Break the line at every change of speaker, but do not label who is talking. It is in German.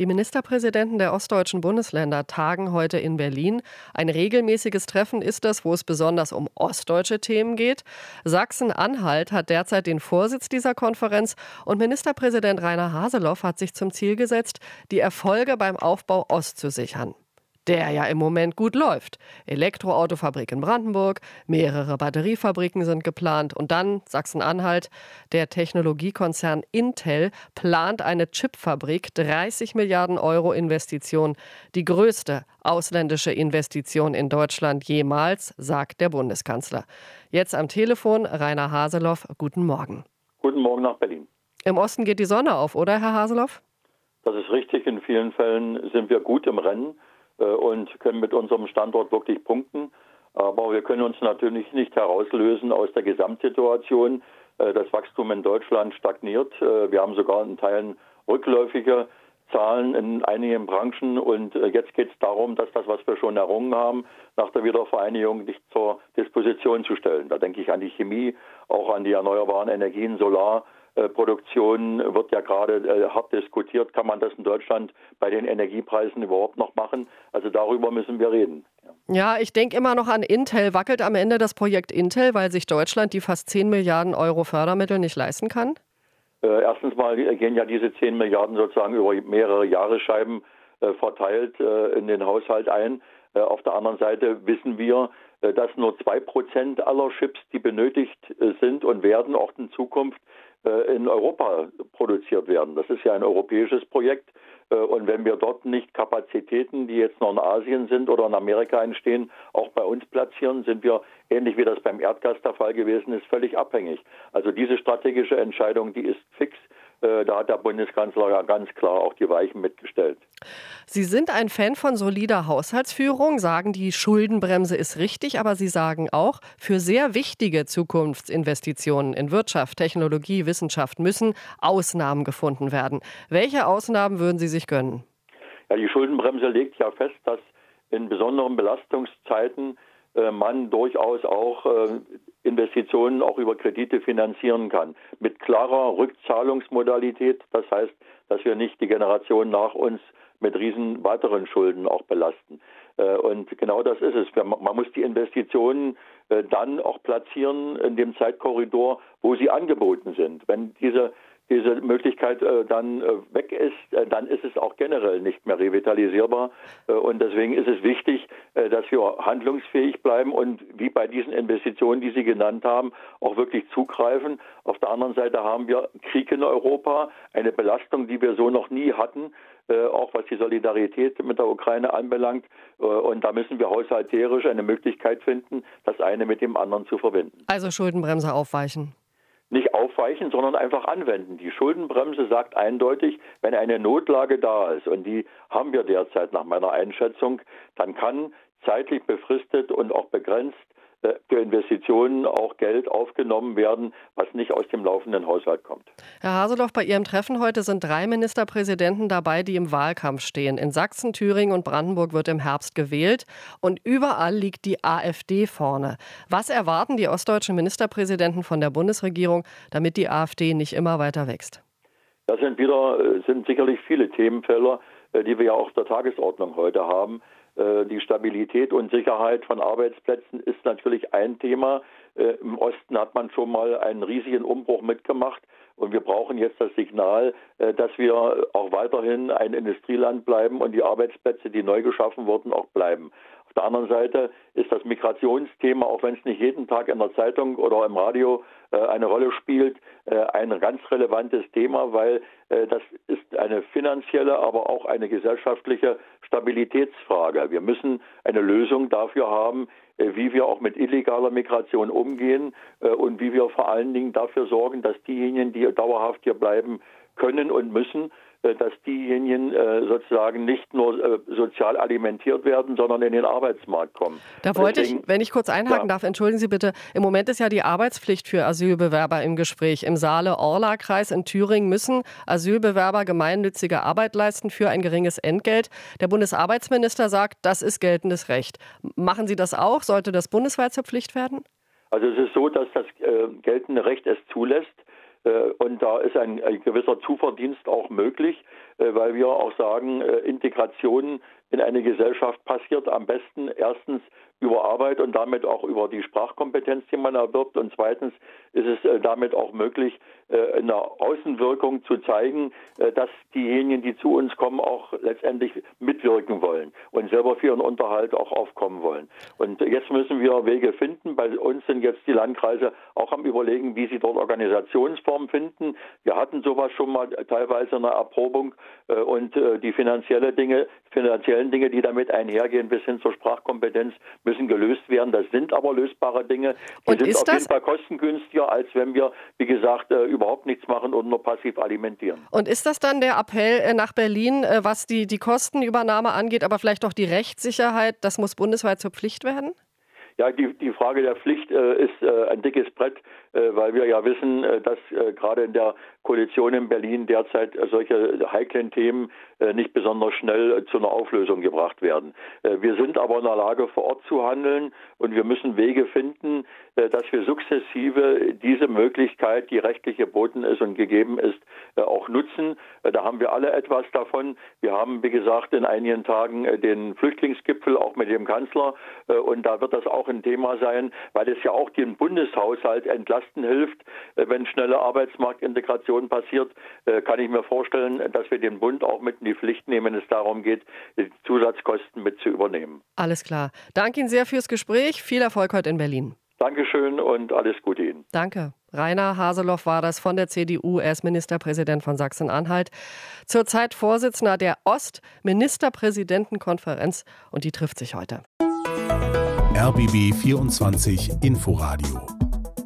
Die Ministerpräsidenten der ostdeutschen Bundesländer tagen heute in Berlin. Ein regelmäßiges Treffen ist das, wo es besonders um ostdeutsche Themen geht. Sachsen-Anhalt hat derzeit den Vorsitz dieser Konferenz und Ministerpräsident Rainer Haseloff hat sich zum Ziel gesetzt, die Erfolge beim Aufbau Ost zu sichern der ja im Moment gut läuft. Elektroautofabrik in Brandenburg, mehrere Batteriefabriken sind geplant und dann Sachsen-Anhalt. Der Technologiekonzern Intel plant eine Chipfabrik, 30 Milliarden Euro Investition, die größte ausländische Investition in Deutschland jemals, sagt der Bundeskanzler. Jetzt am Telefon Rainer Haseloff. Guten Morgen.
Guten Morgen nach Berlin.
Im Osten geht die Sonne auf, oder Herr Haseloff?
Das ist richtig. In vielen Fällen sind wir gut im Rennen. Äh, und können mit unserem Standort wirklich punkten. Aber wir können uns natürlich nicht herauslösen aus der Gesamtsituation. Äh, das Wachstum in Deutschland stagniert. Äh, wir haben sogar in Teilen rückläufige Zahlen in einigen Branchen. Und jetzt geht es darum, dass das, was wir schon errungen haben, nach der Wiedervereinigung nicht zur Disposition zu stellen. Da denke ich an die Chemie, auch an die erneuerbaren Energien, Solar. Produktion wird ja gerade äh, hart diskutiert. Kann man das in Deutschland bei den Energiepreisen überhaupt noch machen? Also darüber müssen wir reden.
Ja, ich denke immer noch an Intel. Wackelt am Ende das Projekt Intel, weil sich Deutschland die fast 10 Milliarden Euro Fördermittel nicht leisten kann?
Äh, erstens mal gehen ja diese 10 Milliarden sozusagen über mehrere Jahresscheiben äh, verteilt äh, in den Haushalt ein. Äh, auf der anderen Seite wissen wir, äh, dass nur zwei Prozent aller Chips, die benötigt sind und werden auch in Zukunft äh, in Europa produziert werden. Das ist ja ein europäisches Projekt. Äh, und wenn wir dort nicht Kapazitäten, die jetzt noch in Asien sind oder in Amerika entstehen, auch bei uns platzieren, sind wir, ähnlich wie das beim Erdgas der Fall gewesen ist, völlig abhängig. Also diese strategische Entscheidung, die ist fix. Äh, da hat der Bundeskanzler ja ganz klar auch die Weichen mitgestellt.
Sie sind ein Fan von solider Haushaltsführung, sagen, die Schuldenbremse ist richtig, aber Sie sagen auch, für sehr wichtige Zukunftsinvestitionen in Wirtschaft, Technologie, Wissenschaft müssen Ausnahmen gefunden werden. Welche Ausnahmen würden Sie sich gönnen?
Ja, die Schuldenbremse legt ja fest, dass in besonderen Belastungszeiten man durchaus auch äh, Investitionen auch über Kredite finanzieren kann. Mit klarer Rückzahlungsmodalität. Das heißt, dass wir nicht die Generation nach uns mit riesen weiteren Schulden auch belasten. Äh, und genau das ist es. Man muss die Investitionen dann auch platzieren in dem Zeitkorridor, wo sie angeboten sind. Wenn diese diese Möglichkeit äh, dann äh, weg ist, äh, dann ist es auch generell nicht mehr revitalisierbar. Äh, und deswegen ist es wichtig, äh, dass wir handlungsfähig bleiben und wie bei diesen Investitionen, die Sie genannt haben, auch wirklich zugreifen. Auf der anderen Seite haben wir Krieg in Europa, eine Belastung, die wir so noch nie hatten, äh, auch was die Solidarität mit der Ukraine anbelangt. und da müssen wir haushalterisch eine Möglichkeit finden, das eine mit dem anderen zu verbinden.
Also Schuldenbremse aufweichen
nicht aufweichen, sondern einfach anwenden. Die Schuldenbremse sagt eindeutig, wenn eine Notlage da ist, und die haben wir derzeit nach meiner Einschätzung, dann kann zeitlich befristet und auch begrenzt für Investitionen auch Geld aufgenommen werden, was nicht aus dem laufenden Haushalt kommt.
Herr Haseloff, bei Ihrem Treffen heute sind drei Ministerpräsidenten dabei, die im Wahlkampf stehen. In Sachsen, Thüringen und Brandenburg wird im Herbst gewählt und überall liegt die AfD vorne. Was erwarten die ostdeutschen Ministerpräsidenten von der Bundesregierung, damit die AfD nicht immer weiter wächst?
Das sind wieder äh, sind sicherlich viele Themenfelder, äh, die wir ja auch auf der Tagesordnung heute haben. Äh, die Stabilität und Sicherheit von Arbeitsplätzen ist natürlich ein Thema. Äh, Im Osten hat man schon mal einen riesigen Umbruch mitgemacht. Und wir brauchen jetzt das Signal, äh, dass wir auch weiterhin ein Industrieland bleiben und die Arbeitsplätze, die neu geschaffen wurden, auch bleiben. Auf der anderen Seite ist das Migrationsthema, auch wenn es nicht jeden Tag in der Zeitung oder im Radio äh, eine Rolle spielt, äh, ein ganz relevantes Thema, weil äh, das ist eine finanzielle, aber auch eine gesellschaftliche Stabilitätsfrage. Wir müssen eine Lösung dafür haben, äh, wie wir auch mit illegaler Migration umgehen äh, und wie wir vor allen Dingen dafür sorgen, dass diejenigen, die dauerhaft hier bleiben können und müssen, dass diejenigen äh, sozusagen nicht nur äh, sozial alimentiert werden, sondern in den Arbeitsmarkt kommen.
Da wollte Deswegen, ich, wenn ich kurz einhaken ja. darf, entschuldigen Sie bitte, im Moment ist ja die Arbeitspflicht für Asylbewerber im Gespräch. Im Saale-Orla-Kreis in Thüringen müssen Asylbewerber gemeinnützige Arbeit leisten für ein geringes Entgelt. Der Bundesarbeitsminister sagt, das ist geltendes Recht. Machen Sie das auch? Sollte das bundesweit zur Pflicht werden?
Also es ist so, dass das äh, geltende Recht es zulässt. Äh, und da ist ein, ein, gewisser Zuverdienst auch möglich. weil wir auch sagen, Integration in eine Gesellschaft passiert am besten erstens über Arbeit und damit auch über die Sprachkompetenz, die man erwirbt. Und zweitens ist es äh, damit auch möglich, äh, in der Außenwirkung zu zeigen, äh, dass diejenigen, die zu uns kommen, auch letztendlich mitwirken wollen und selber für ihren Unterhalt auch aufkommen wollen. Und jetzt müssen wir Wege finden. Bei uns sind jetzt die Landkreise auch am Überlegen, wie sie dort Organisationsformen finden. Wir hatten sowas schon mal teilweise in der Erprobung und die finanzielle Dinge, finanziellen Dinge, die damit einhergehen, bis hin zur Sprachkompetenz, müssen gelöst werden. Das sind aber lösbare Dinge. Die und sind auf jeden Fall kostengünstiger, als wenn wir, wie gesagt, äh, überhaupt nichts machen und nur passiv alimentieren.
Und ist das dann der Appell äh, nach Berlin, äh, was die, die Kostenübernahme angeht, aber vielleicht auch die Rechtssicherheit, das muss bundesweit zur Pflicht werden?
Ja, die, die Frage der Pflicht äh, ist äh, ein dickes Brett, weil wir ja wissen, dass gerade in der Koalition in Berlin derzeit solche heiklen Themen äh, nicht besonders schnell äh, zu einer Auflösung gebracht werden. Äh, wir sind aber in der Lage, vor Ort zu handeln und wir müssen Wege finden, dass wir sukzessive diese Möglichkeit, die rechtlich geboten ist und gegeben ist, auch nutzen. Da haben wir alle etwas davon. Wir haben, wie gesagt, in einigen Tagen den Flüchtlingsgipfel auch mit dem Kanzler und da wird das auch ein Thema sein, weil es ja auch den Bundeshaushalt entlasten hilft, wenn schnelle Arbeitsmarktintegration passiert, kann ich mir vorstellen, dass wir den Bund auch mit in die Pflicht nehmen, wenn es darum geht, die Zusatzkosten mit zu übernehmen.
Alles klar. Danke Ihnen sehr fürs Gespräch. Viel Erfolg heute in Berlin.
Dankeschön und alles Gute Ihnen.
Danke. Rainer Haseloff war das von der CDU. Er ist Ministerpräsident von Sachsen-Anhalt. Zurzeit Vorsitzender der Ostministerpräsidentenkonferenz und die trifft sich heute.
RBB 24 Inforadio